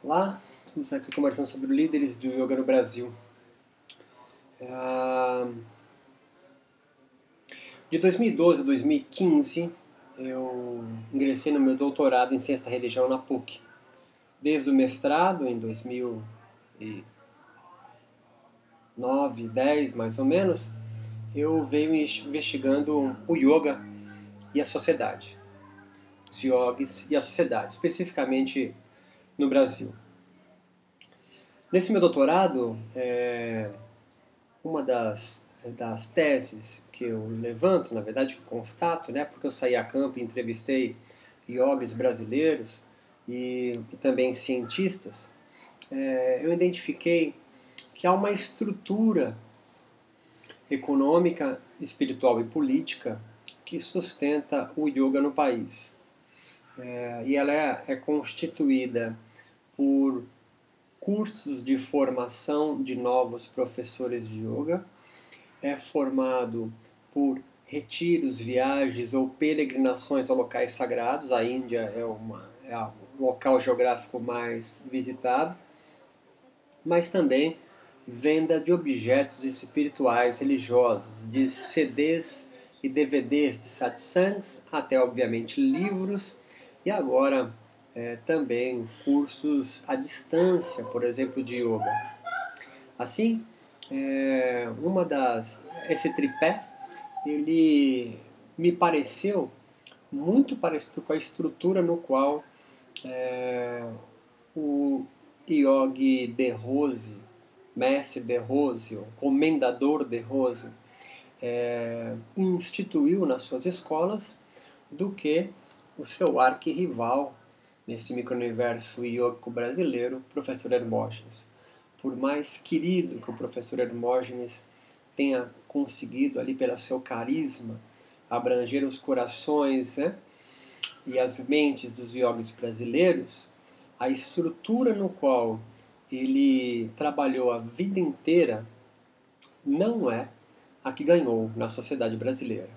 Olá, estamos aqui conversando sobre líderes do yoga no Brasil. É, de 2012 a 2015, eu ingressei no meu doutorado em Ciência da Religião na PUC. Desde o mestrado, em 2009, 10 mais ou menos, eu venho investigando o yoga e a sociedade. Os yogis e a sociedade, especificamente no Brasil. Nesse meu doutorado, é, uma das, das teses que eu levanto, na verdade que constato, né, porque eu saí a campo e entrevistei yogis brasileiros e, e também cientistas, é, eu identifiquei que há uma estrutura econômica, espiritual e política que sustenta o yoga no país. É, e ela é, é constituída por cursos de formação de novos professores de yoga, é formado por retiros, viagens ou peregrinações a locais sagrados. A Índia é, uma, é o local geográfico mais visitado, mas também venda de objetos espirituais religiosos, de CDs e DVDs de satsangs, até obviamente livros, e agora é, também cursos à distância, por exemplo, de yoga. Assim, é, uma das esse tripé ele me pareceu muito parecido com a estrutura no qual é, o Yogi de Rose, mestre de Rose, o comendador de Rose, é, instituiu nas suas escolas do que o seu arquirrival neste microuniverso ioco brasileiro, professor Hermógenes. Por mais querido que o professor Hermógenes tenha conseguido ali pelo seu carisma abranger os corações né, e as mentes dos yogis brasileiros, a estrutura no qual ele trabalhou a vida inteira não é a que ganhou na sociedade brasileira.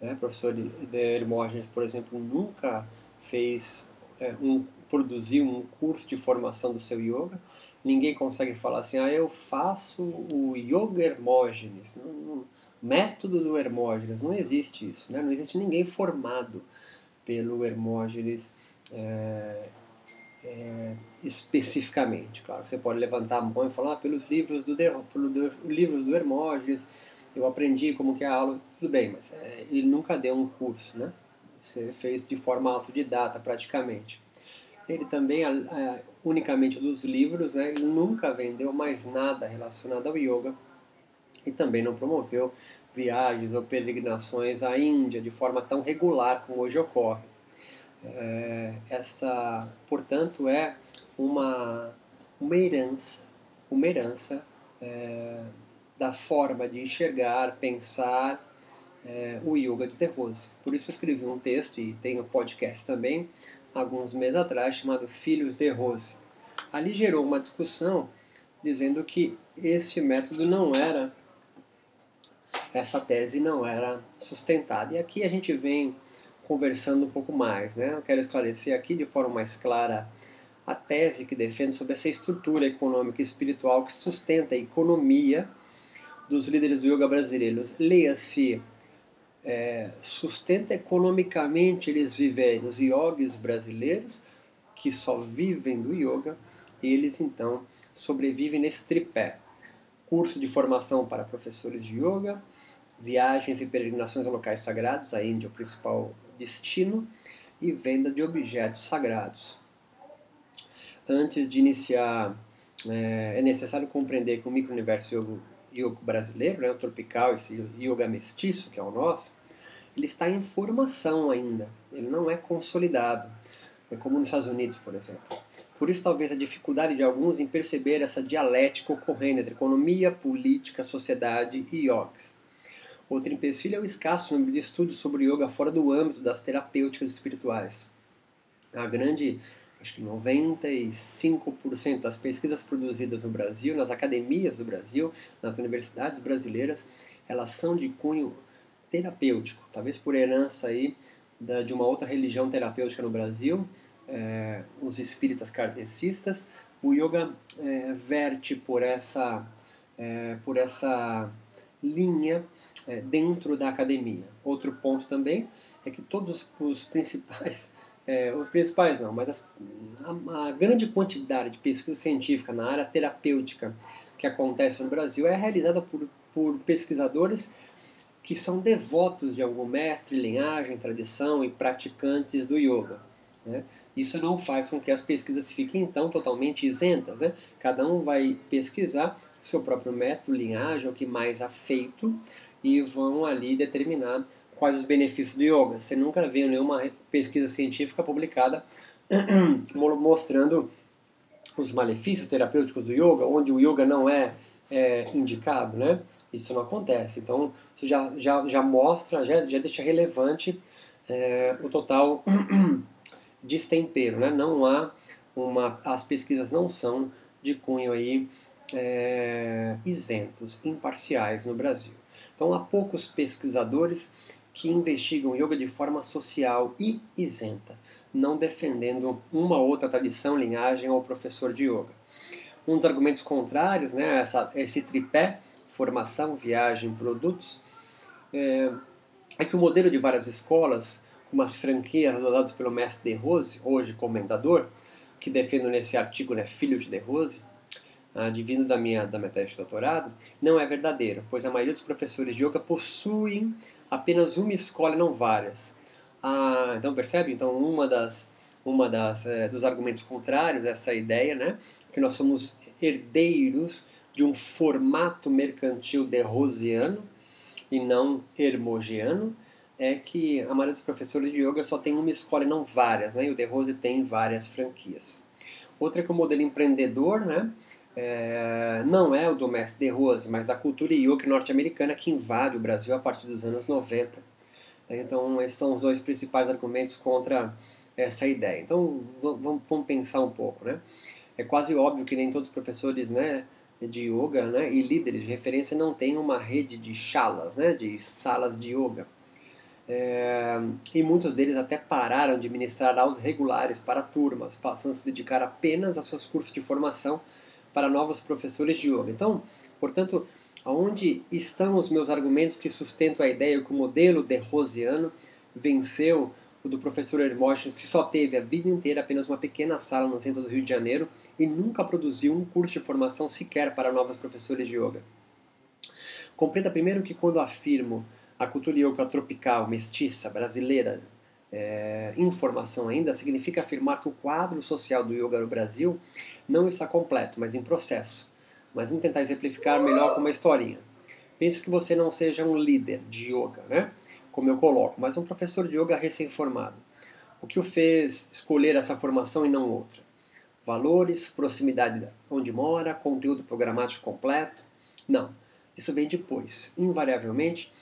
Né? O professor Hermógenes, por exemplo, nunca fez é, um, produzir um curso de formação do seu yoga, ninguém consegue falar assim, ah, eu faço o yoga Hermógenes, não, não, método do Hermógenes, não existe isso, né? não existe ninguém formado pelo Hermógenes é, é, especificamente, claro, você pode levantar a mão e falar ah, pelos livros do, pelo, do, livros do Hermógenes, eu aprendi como que é a aula, tudo bem, mas é, ele nunca deu um curso, né? Você fez de forma autodidata praticamente. Ele também, unicamente dos livros, né, ele nunca vendeu mais nada relacionado ao yoga e também não promoveu viagens ou peregrinações à Índia de forma tão regular como hoje ocorre. É, essa, portanto, é uma, uma herança, uma herança é, da forma de enxergar, pensar é, o Yoga de Rose. Por isso eu escrevi um texto e tenho podcast também, alguns meses atrás, chamado Filhos de Rose. Ali gerou uma discussão dizendo que esse método não era, essa tese não era sustentada. E aqui a gente vem conversando um pouco mais. Né? Eu quero esclarecer aqui de forma mais clara a tese que defende sobre essa estrutura econômica e espiritual que sustenta a economia dos líderes do yoga brasileiros. Leia-se é, sustenta economicamente eles vivem, os yogis brasileiros, que só vivem do yoga, eles então sobrevivem nesse tripé. Curso de formação para professores de yoga, viagens e peregrinações a locais sagrados, a Índia é o principal destino, e venda de objetos sagrados. Antes de iniciar, é, é necessário compreender que o micro-universo yoga yoga brasileiro, né, o tropical, esse yoga mestiço que é o nosso, ele está em formação ainda, ele não é consolidado, é como nos Estados Unidos, por exemplo. Por isso, talvez a dificuldade de alguns em perceber essa dialética ocorrendo entre economia, política, sociedade e yogis. Outro empecilho é o escasso número de estudos sobre yoga fora do âmbito das terapêuticas espirituais. A grande acho que 95% das pesquisas produzidas no Brasil, nas academias do Brasil, nas universidades brasileiras, elas são de cunho terapêutico, talvez por herança aí de uma outra religião terapêutica no Brasil, é, os espíritas kardecistas, o yoga é, verte por essa, é, por essa linha dentro da academia. Outro ponto também é que todos os principais, os principais não, mas as, a, a, grande quantidade de pesquisa científica na área terapêutica que acontece no Brasil é realizada por, por pesquisadores que são devotos de algum mestre, linhagem, tradição e praticantes do yoga. Né? Isso não faz com que as pesquisas fiquem então totalmente isentas. Né? Cada um vai pesquisar seu próprio método, linhagem, o que mais afeito, e vão ali determinar quais os benefícios do yoga. Você nunca viu nenhuma pesquisa científica publicada mostrando os malefícios terapêuticos do yoga, onde o yoga não é, é indicado, né? Isso não acontece. Então, isso já, já, já mostra, já, já deixa relevante é, o total destempero, né? Não há uma, as pesquisas não são de cunho aí é, isentos, imparciais no Brasil. Então há poucos pesquisadores que investigam yoga de forma social e isenta, não defendendo uma outra tradição, linhagem ou professor de yoga. Um dos argumentos contrários, né, essa, esse tripé, formação, viagem, produtos, é, é que o modelo de várias escolas com as franquias adotadas pelo mestre De Rose, hoje comendador, que defendo nesse artigo, né, filho de De Rose, divino da minha, da minha tese de doutorado, não é verdadeiro, pois a maioria dos professores de yoga possuem apenas uma escola e não várias. Ah, então percebe? Então uma das, uma das é, dos argumentos contrários a essa ideia, né, que nós somos herdeiros de um formato mercantil de Rosiano e não hermogiano, é que a maioria dos professores de yoga só tem uma escola e não várias, né? E o De Rose tem várias franquias. Outra é que o modelo empreendedor, né? É, não é o do mestre De Rose, mas da cultura yoga norte-americana que invade o Brasil a partir dos anos 90. Então, esses são os dois principais argumentos contra essa ideia. Então, vamos, vamos pensar um pouco, né? É quase óbvio que nem todos os professores, né? De yoga né, e líderes de referência não têm uma rede de chalas, né, de salas de yoga. É, e muitos deles até pararam de ministrar aulas regulares para turmas, passando a se dedicar apenas a seus cursos de formação para novos professores de yoga. Então, portanto, aonde estão os meus argumentos que sustentam a ideia que o modelo de Rosiano venceu o do professor Hermógenes, que só teve a vida inteira apenas uma pequena sala no centro do Rio de Janeiro e nunca produziu um curso de formação sequer para novos professores de yoga. Compreenda primeiro que quando afirmo a cultura yoga tropical, mestiça, brasileira, é, informação ainda, significa afirmar que o quadro social do yoga no Brasil não está completo, mas em processo. Mas vamos tentar exemplificar melhor com uma historinha. Pense que você não seja um líder de yoga, né? como eu coloco, mas um professor de yoga recém-formado. O que o fez escolher essa formação e não outra? Valores, proximidade onde mora, conteúdo programático completo? Não. Isso vem depois. Invariavelmente,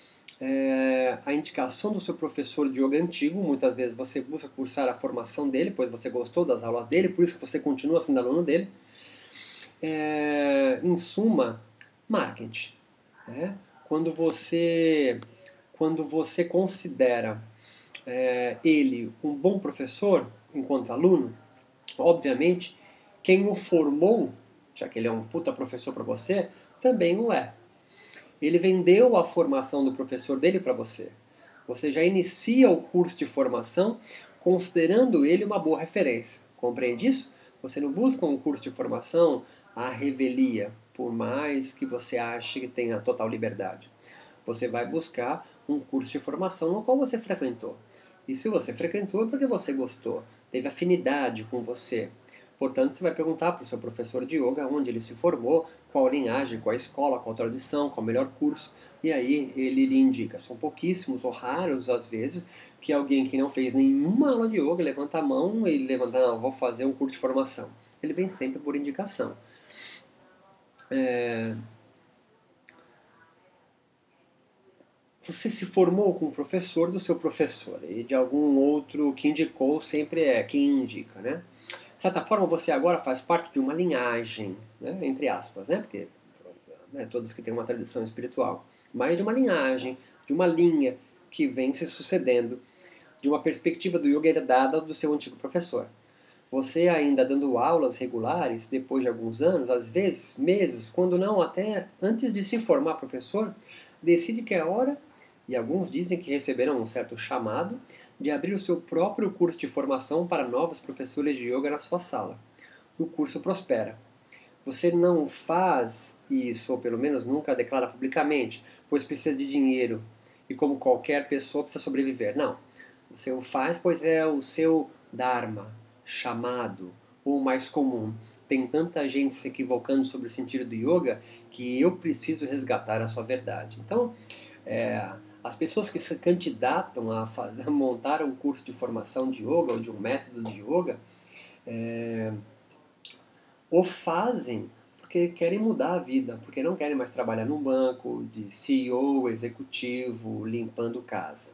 é, a indicação do seu professor de yoga antigo, muitas vezes você busca cursar a formação dele, pois você gostou das aulas dele, por isso que você continua sendo aluno dele. É, em suma, marketing. Né? Quando você quando você considera é, ele um bom professor enquanto aluno, obviamente quem o formou, já que ele é um puta professor para você, também o é. Ele vendeu a formação do professor dele para você. Você já inicia o curso de formação considerando ele uma boa referência. Compreende isso? Você não busca um curso de formação à revelia, por mais que você ache que tenha total liberdade. Você vai buscar um curso de formação no qual você frequentou. E se você frequentou é porque você gostou, teve afinidade com você, Portanto, você vai perguntar para o seu professor de yoga onde ele se formou, qual linhagem, qual escola, qual tradição, qual o melhor curso. E aí ele lhe indica. São pouquíssimos ou raros, às vezes, que alguém que não fez nenhuma aula de yoga levanta a mão e levanta, não, vou fazer um curso de formação. Ele vem sempre por indicação. É... Você se formou com o professor do seu professor e de algum outro que indicou sempre é quem indica, né? Certa forma, você agora faz parte de uma linhagem, né? entre aspas, né? porque né, todos que têm uma tradição espiritual, mas de uma linhagem, de uma linha que vem se sucedendo de uma perspectiva do yoga herdada do seu antigo professor. você ainda dando aulas regulares, depois de alguns anos, às vezes meses, quando não até antes de se formar professor, decide que é hora, e alguns dizem que receberam um certo chamado, de abrir o seu próprio curso de formação para novos professores de yoga na sua sala. O curso prospera. Você não faz isso, ou pelo menos nunca declara publicamente, pois precisa de dinheiro e como qualquer pessoa precisa sobreviver. Não. Você o faz pois é o seu dharma, chamado, ou mais comum. Tem tanta gente se equivocando sobre o sentido do yoga que eu preciso resgatar a sua verdade. Então, é, as pessoas que se candidatam a, a, montar um curso de formação de yoga ou de um método de yoga é, o fazem porque querem mudar a vida, porque não querem mais trabalhar num banco de CEO, executivo, limpando casa,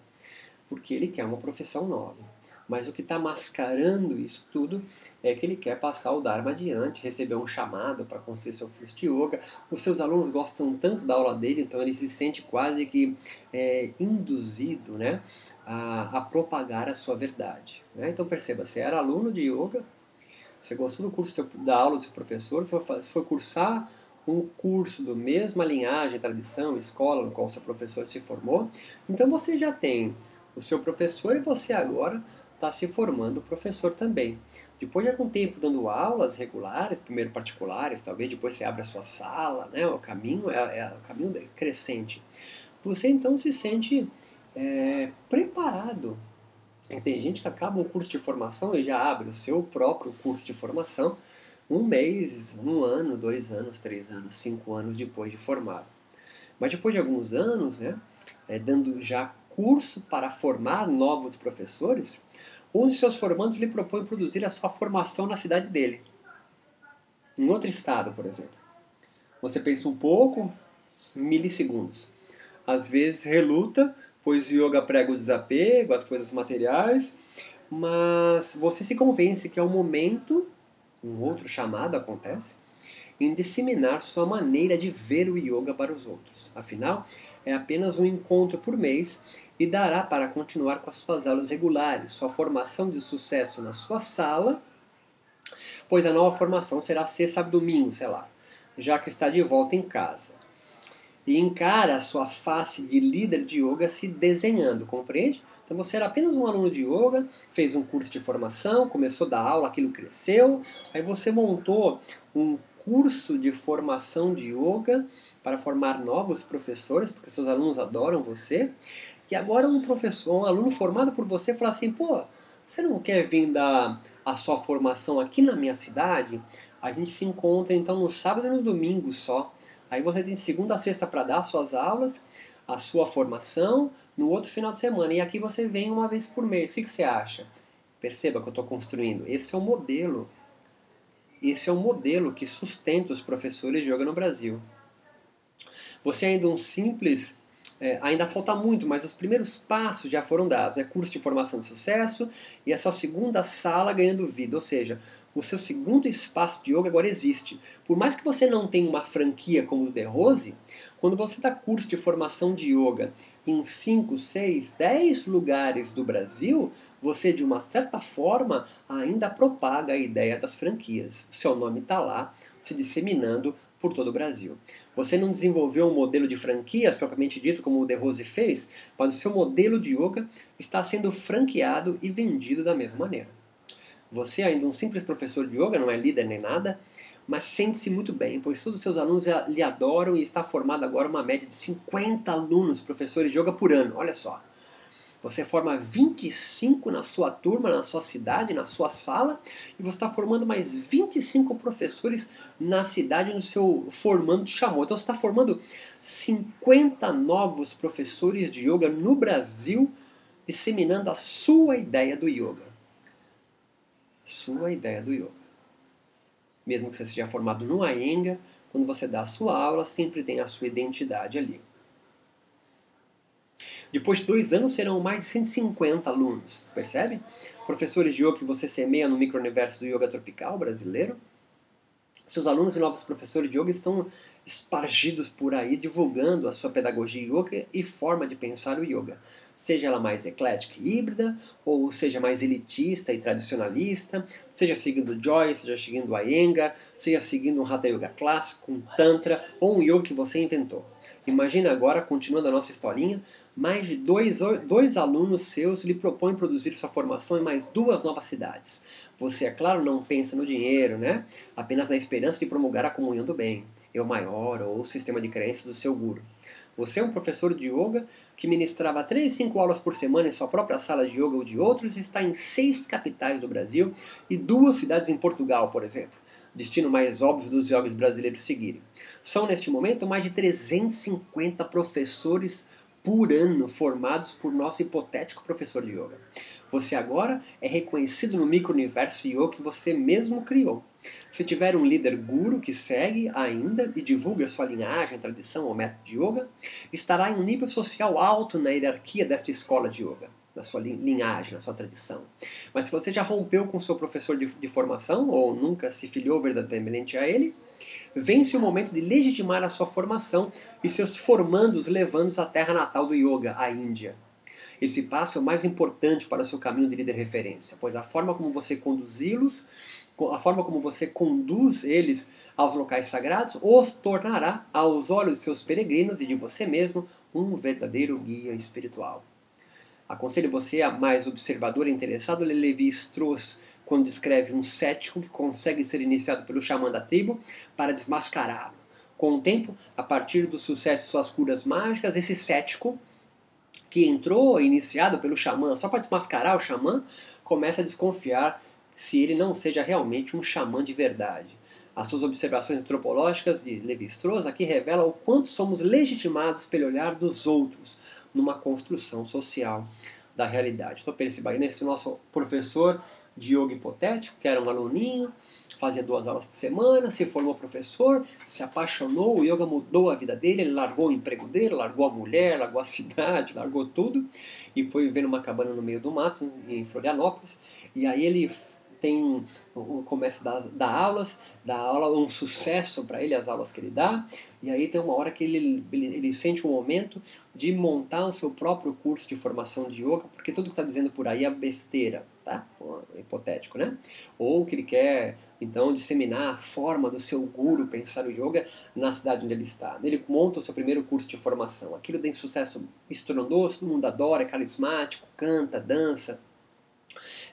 porque ele quer uma profissão nova. Mas o que está mascarando isso tudo é que ele quer passar o Dharma adiante, receber um chamado para construir seu de yoga. Os seus alunos gostam tanto da aula dele, então ele se sente quase que é, induzido né, a, a, propagar a sua verdade. Né? Então perceba, você era aluno de yoga, você gostou do curso da aula do seu professor, você foi cursar um curso do mesma linhagem, tradição, escola no qual seu professor se formou, então você já tem o seu professor e você agora está se formando professor também. Depois de algum tempo dando aulas regulares, primeiro particulares, talvez depois você abre a sua sala, né? o caminho é, é o caminho crescente. Você então se sente é, preparado tem gente que acaba um curso de formação e já abre o seu próprio curso de formação um mês, um ano, dois anos, três anos, cinco anos depois de formado. Mas depois de alguns anos, né, é, dando já curso para formar novos professores, um de seus formandos lhe propõe produzir a sua formação na cidade dele, em outro estado, por exemplo. Você pensa um pouco, milissegundos. Às vezes reluta, pois o yoga prega o desapego, as coisas materiais, mas você se convence que é o momento, um outro chamado acontece, em disseminar sua maneira de ver o yoga para os outros. Afinal, é apenas um encontro por mês e dará para continuar com as suas aulas regulares, sua formação de sucesso na sua sala, pois a nova formação será sexta e domingo, sei lá, já que está de volta em casa e encara a sua face de líder de yoga se desenhando, compreende? Então você era apenas um aluno de yoga, fez um curso de formação, começou a dar aula, aquilo cresceu, aí você montou um curso de formação de yoga para formar novos professores, porque seus alunos adoram você. E agora um professor, um aluno formado por você fala assim, pô, você não quer vir dar a sua formação aqui na minha cidade? A gente se encontra então no sábado e no domingo só. Aí você tem segunda a sexta para dar suas aulas, a sua formação, no outro final de semana. E aqui você vem uma vez por mês. O que, que você acha? Perceba que eu estou construindo. Esse é o modelo. Esse é o modelo que sustenta os professores de yoga no Brasil. Você é ainda um simples é, ainda falta muito, mas os primeiros passos já foram dados. É curso de formação de sucesso e a sua segunda sala ganhando vida, ou seja, o seu segundo espaço de yoga agora existe. Por mais que você não tenha uma franquia como o The Rose, quando você dá curso de formação de yoga em 5, 6, 10 lugares do Brasil, você de uma certa forma ainda propaga a ideia das franquias. Seu nome está lá, se disseminando por todo o Brasil. Você não desenvolveu um modelo de franquias propriamente dito como o The Rose fez, mas o seu modelo de yoga está sendo franqueado e vendido da mesma maneira. Você, ainda um simples professor de yoga, não é líder nem nada, mas sente-se muito bem, pois todos os seus alunos lhe adoram e está formado agora uma média de 50 alunos professores de yoga por ano. Olha só. Você forma 25 na sua turma, na sua cidade, na sua sala, e você está formando mais 25 professores na cidade no seu formando chamou. Então você está formando 50 novos professores de yoga no Brasil, disseminando a sua ideia do yoga sua ideia do yoga. Mesmo que você seja formado no Iyengar, quando você dá a sua aula, sempre tem a sua identidade ali. Depois de dois anos serão mais de 150 alunos, percebe? Professores de yoga que você semeia no micro-universo do yoga tropical brasileiro. Seus alunos e novos professores de yoga estão espargidos por aí divulgando a sua pedagogia yoga e forma de pensar o yoga, seja ela mais eclética e híbrida, ou seja mais elitista e tradicionalista, seja seguindo Joyce, seja seguindo Iyengar, seja seguindo um Hatha Yoga clássico, um Tantra ou um yoga que você inventou. Imagina agora, continuando a nossa historinha, mais de dois, dois alunos seus lhe propõem produzir sua formação em mais duas novas cidades. Você, é claro, não pensa no dinheiro, né? apenas na esperança de promulgar a comunhão do bem eu maior ou o sistema de crenças do seu guru. Você é um professor de yoga que ministrava 3, 5 aulas por semana em sua própria sala de yoga ou de outros está em seis capitais do Brasil e duas cidades em Portugal, por exemplo. Destino mais óbvio dos yogis brasileiros seguirem. São, neste momento, mais de 350 professores por ano formados por nosso hipotético professor de yoga. Você agora é reconhecido no micro-universo yoga que você mesmo criou. Se tiver um líder guru que segue ainda e divulga sua linhagem, tradição ou método de yoga, estará em um nível social alto na hierarquia desta escola de yoga, na sua linhagem, na sua tradição. Mas se você já rompeu com seu professor de, de formação ou nunca se filiou verdadeiramente a ele, vence o momento de legitimar a sua formação e seus formandos levando-os à terra natal do yoga, a Índia. Esse passo é o mais importante para o seu caminho de líder referência, pois a forma como você conduzi-los, a forma como você conduz eles aos locais sagrados, os tornará, aos olhos de seus peregrinos e de você mesmo, um verdadeiro guia espiritual. Aconselho você a mais observador e interessado ler Levi Strauss quando descreve um cético que consegue ser iniciado pelo xamã da tribo para desmascará-lo. Com o tempo, a partir do sucesso de suas curas mágicas, esse cético que entrou iniciado pelo xamã só para desmascarar o xamã, começa a desconfiar se ele não seja realmente um xamã de verdade. As suas observações antropológicas de Levi-Strauss aqui revelam o quanto somos legitimados pelo olhar dos outros numa construção social da realidade. Então perceba aí nesse nosso professor de yoga hipotético, que era um aluninho, fazia duas aulas por semana, se formou professor, se apaixonou, o yoga mudou a vida dele, ele largou o emprego dele, largou a mulher, largou a cidade, largou tudo e foi viver numa cabana no meio do mato, em Florianópolis. E aí ele tem começa a dar, dar aulas, dá aula um sucesso para ele as aulas que ele dá, e aí tem uma hora que ele, ele, ele sente um momento de montar o seu próprio curso de formação de yoga, porque tudo que está dizendo por aí é besteira, tá? Hipotético, né? Ou que ele quer então disseminar a forma do seu guru pensar o yoga na cidade onde ele está. Ele monta o seu primeiro curso de formação. Aquilo tem sucesso estrondoso, todo mundo adora, é carismático, canta, dança.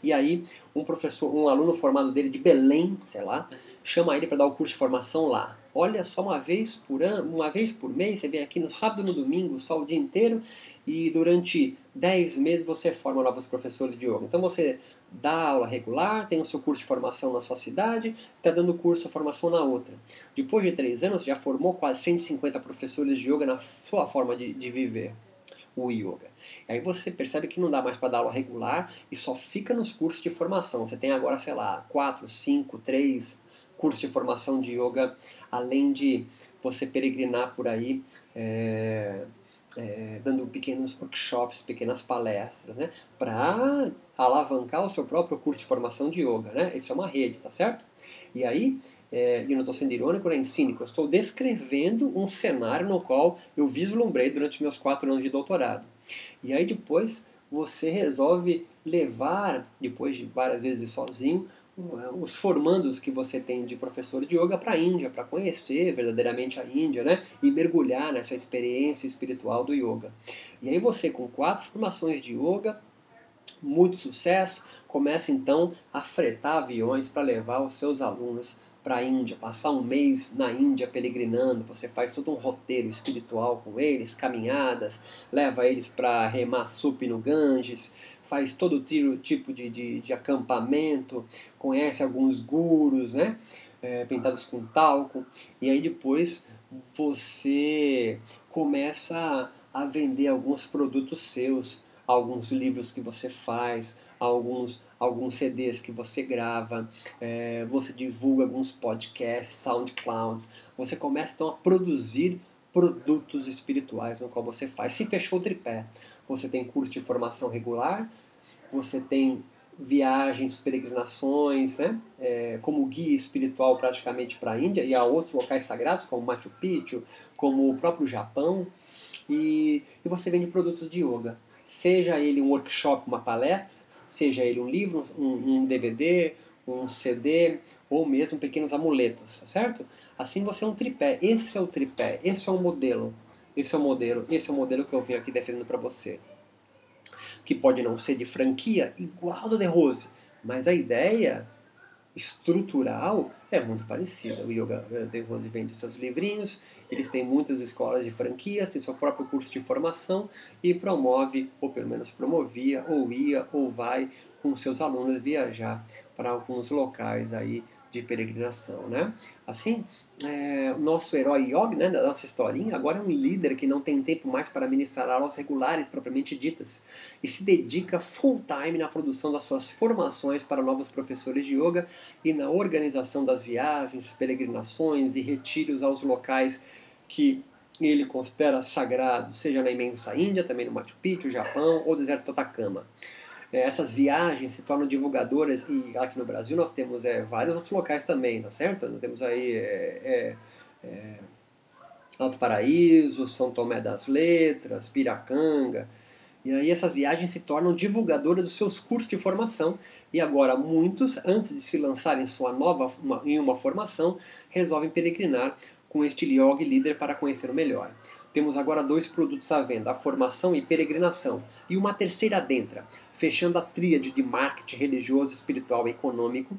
E aí um professor, um aluno formado dele de Belém, sei lá, chama ele para dar o curso de formação lá. Olha só uma vez por ano, uma vez por mês, você vem aqui no sábado e no domingo, só o dia inteiro, e durante 10 meses você forma novos professores de yoga. Então você dá aula regular, tem o seu curso de formação na sua cidade, está dando curso de formação na outra. Depois de 3 anos, já formou quase 150 professores de yoga na sua forma de, de viver o yoga. Aí você percebe que não dá mais para dar aula regular e só fica nos cursos de formação. Você tem agora, sei lá, 4, 5, 3 cursos de formação de yoga, além de você peregrinar por aí. É, é, dando pequenos workshops, pequenas palestras, né, para alavancar o seu próprio curso de formação de yoga, né? Isso é uma rede, tá certo? E aí, é, e não estou sendo irônico nem cínico, eu estou descrevendo um cenário no qual eu vislumbrei durante meus quatro anos de doutorado. E aí depois você resolve levar, depois de várias vezes sozinho, os formandos que você tem de professor de yoga para a Índia, para conhecer verdadeiramente a Índia, né? E mergulhar nessa experiência espiritual do yoga. E aí você, com quatro formações de yoga, muito sucesso, começa então a fretar aviões para levar os seus alunos para a Índia, passar um mês na Índia peregrinando, você faz todo um roteiro espiritual com eles, caminhadas, leva eles para remar sup no Ganges, faz todo tipo de, de, de acampamento, conhece alguns gurus, né? É, pintados com talco, e aí depois você começa a vender alguns produtos seus, alguns livros que você faz, alguns, alguns CDs que você grava, é, você divulga alguns podcasts, SoundClouds, você começa então a produzir produtos espirituais no qual você faz. Se fechou o tripé, você tem curso de formação regular, você tem viagens, peregrinações, né? É, como guia espiritual praticamente para a Índia e a outros locais sagrados, como Machu Picchu, como o próprio Japão. E, e você vende produtos de yoga. Seja ele um workshop, uma palestra, seja ele um livro, um, um DVD, um CD ou mesmo pequenos amuletos, certo? Assim você é um tripé. Esse é o tripé, esse é o modelo. Esse é o modelo, esse é o modelo que eu venho aqui defendendo para você. Que pode não ser de franquia igual do The Rose, mas a ideia estrutural é muito parecida. O Yoga The Rose vende seus livrinhos, eles têm muitas escolas de franquias, tem seu próprio curso de formação e promove, ou pelo menos promovia, ou ia, ou vai com seus alunos viajar para alguns locais aí de peregrinação, né? Assim, é, o nosso herói Yogi, né, da nossa historinha, agora é um líder que não tem tempo mais para ministrar aulas regulares propriamente ditas e se dedica full time na produção das suas formações para novos professores de yoga e na organização das viagens, peregrinações e retiros aos locais que ele considera sagrados, seja na imensa Índia, também no Machu Picchu, Japão ou deserto do Atacama essas viagens se tornam divulgadoras e aqui no Brasil nós temos é, vários outros locais também, tá certo? Nós temos aí é, é, é, Alto Paraíso, São Tomé das Letras, Piracanga. E aí essas viagens se tornam divulgadoras dos seus cursos de formação e agora muitos, antes de se lançarem em sua nova uma, em uma formação, resolvem peregrinar com este yoga líder para conhecer o melhor. Temos agora dois produtos à venda, a formação e peregrinação, e uma terceira adentra, fechando a tríade de marketing religioso, espiritual e econômico,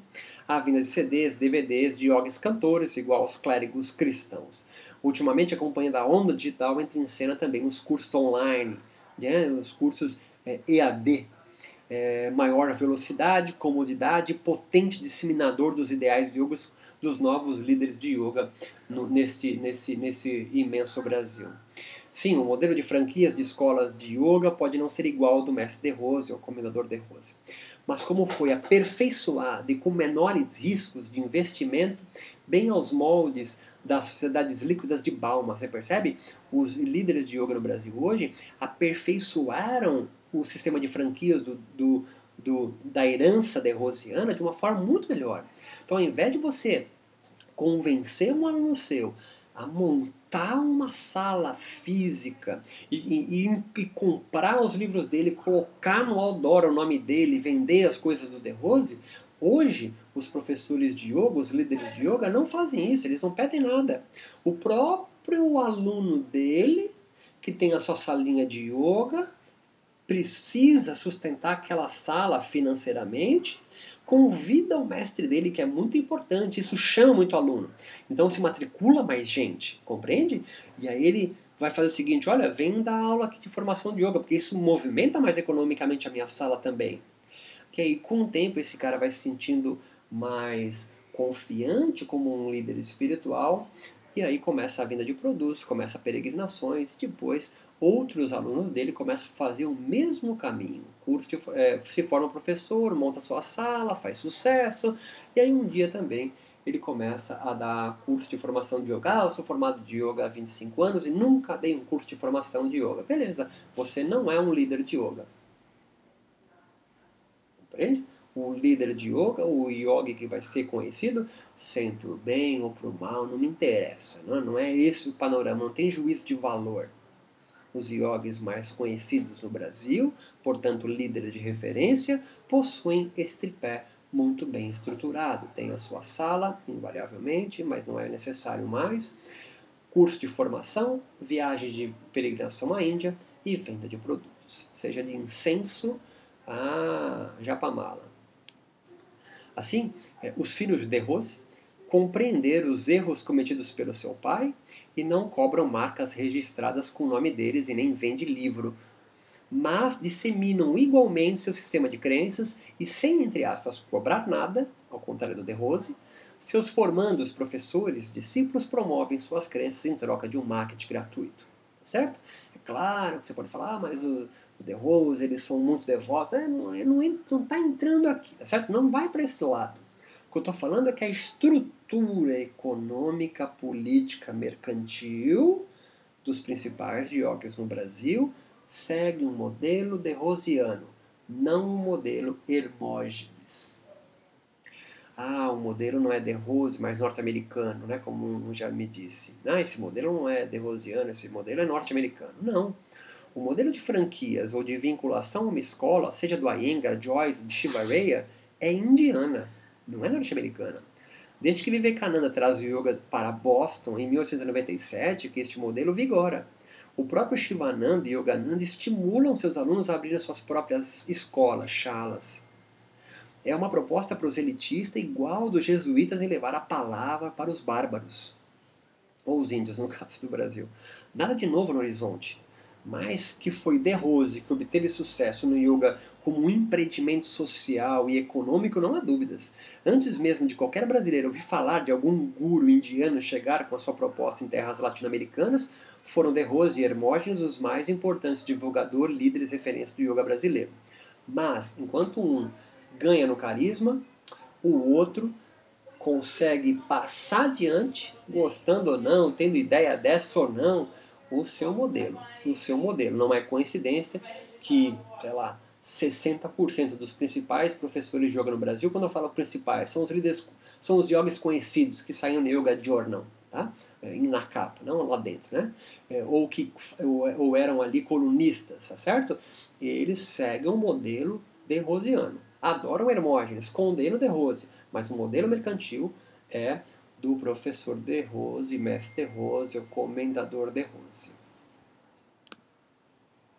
a vinda de CDs, DVDs de yogis cantores, igual aos clérigos cristãos. Ultimamente, acompanhando a onda digital, entra em cena também os cursos online, né, os cursos é, EAD, é, maior velocidade, comodidade, potente disseminador dos ideais yogos dos novos líderes de yoga no, nesse, nesse, nesse imenso Brasil. Sim, o modelo de franquias de escolas de yoga pode não ser igual ao do mestre De Rose ou comendador De Rose, mas como foi aperfeiçoado e com menores riscos de investimento, bem aos moldes das sociedades líquidas de Balma, você percebe? Os líderes de yoga no Brasil hoje aperfeiçoaram o sistema de franquias do, do do, da herança derrosiana de uma forma muito melhor. Então, ao invés de você convencer um aluno seu a montar uma sala física e, e, e, comprar os livros dele, colocar no outdoor o nome dele, vender as coisas do De Rose, hoje os professores de yoga, os líderes de yoga não fazem isso, eles não pedem nada. O próprio aluno dele, que tem a sua salinha de yoga, precisa sustentar aquela sala financeiramente, convida o mestre dele, que é muito importante, isso chama muito aluno. Então se matricula mais gente, compreende? E aí ele vai fazer o seguinte, olha, vem dar aula aqui de formação de yoga, porque isso movimenta mais economicamente a minha sala também. Que aí com o tempo esse cara vai se sentindo mais confiante como um líder espiritual, e aí começa a venda de produtos, começa peregrinações, depois outros alunos dele começam a fazer o mesmo caminho. curso de, é, se forma professor, monta sua sala, faz sucesso, e aí um dia também ele começa a dar curso de formação de yoga. Ah, eu sou formado de yoga há 25 anos e nunca dei um curso de formação de yoga. Beleza, você não é um líder de yoga. Compreende? O líder de yoga, o yogi que vai ser conhecido, sempre o bem ou pro mal, não me interessa. Não é, não é esse o panorama, não tem juízo de valor os yogis mais conhecidos no Brasil, portanto líderes de referência, possuem esse tripé muito bem estruturado. Tem a sua sala, invariavelmente, mas não é necessário mais. Curso de formação, viagem de peregrinação à Índia e venda de produtos, seja de incenso a japamala. Assim, é, os filhos de Rose compreender os erros cometidos pelo seu pai e não cobram marcas registradas com o nome deles e nem vende livro, mas disseminam igualmente seu sistema de crenças e sem, entre aspas, cobrar nada, ao contrário do De Rose, seus formandos, professores, discípulos promovem suas crenças em troca de um marketing gratuito. Certo? É claro que você pode falar, ah, mas o, o De Rose, eles são muito devotos. É, não está entrando aqui, tá certo? Não vai para esse lado. O que eu estou falando é que a estrutura econômica, política, mercantil dos principais yogis no Brasil segue um modelo de Rosiano, não o modelo Hermógenes. Ah, o modelo não é de Rose, mas norte-americano, né? como um já me disse. Ah, esse modelo não é de Rosiano, esse modelo é norte-americano. Não. O modelo de franquias ou de vinculação a uma escola, seja do Iyengar, Joyce, de Shivareya, é indiana, não é norte-americana. Desde que Vivekananda traz o yoga para Boston em 1897, que este modelo vigora. O próprio Shivananda e Yogananda estimulam seus alunos a abrir suas próprias escolas, chalas. É uma proposta proselitistas igual dos jesuítas em levar a palavra para os bárbaros, ou os índios, no caso do Brasil. Nada de novo no horizonte mas que foi De Rose, que obteve sucesso no yoga como um empreendimento social e econômico, não há dúvidas. Antes mesmo de qualquer brasileiro ouvir falar de algum guru indiano chegar com a sua proposta em terras latino-americanas, foram De Rose e Hermógenes os mais importantes divulgadores, líderes referências do yoga brasileiro. Mas, enquanto um ganha no carisma, o outro consegue passar adiante, gostando ou não, tendo ideia dessa ou não, o seu modelo. O seu modelo. Não é coincidência que, sei lá, 60% dos principais professores de yoga no Brasil, quando eu falo principais, são os líderes, são os yogis conhecidos que saíram no Yoga Journal, tá? É, na capa, não lá dentro, né? É, ou que ou, eram ali colunistas, tá certo? Eles seguem o modelo de Rosiano. Adoram Hermógenes, condenam de Rose, mas o modelo mercantil é do professor De Rose, mestre De Rose, o comendador De Rose.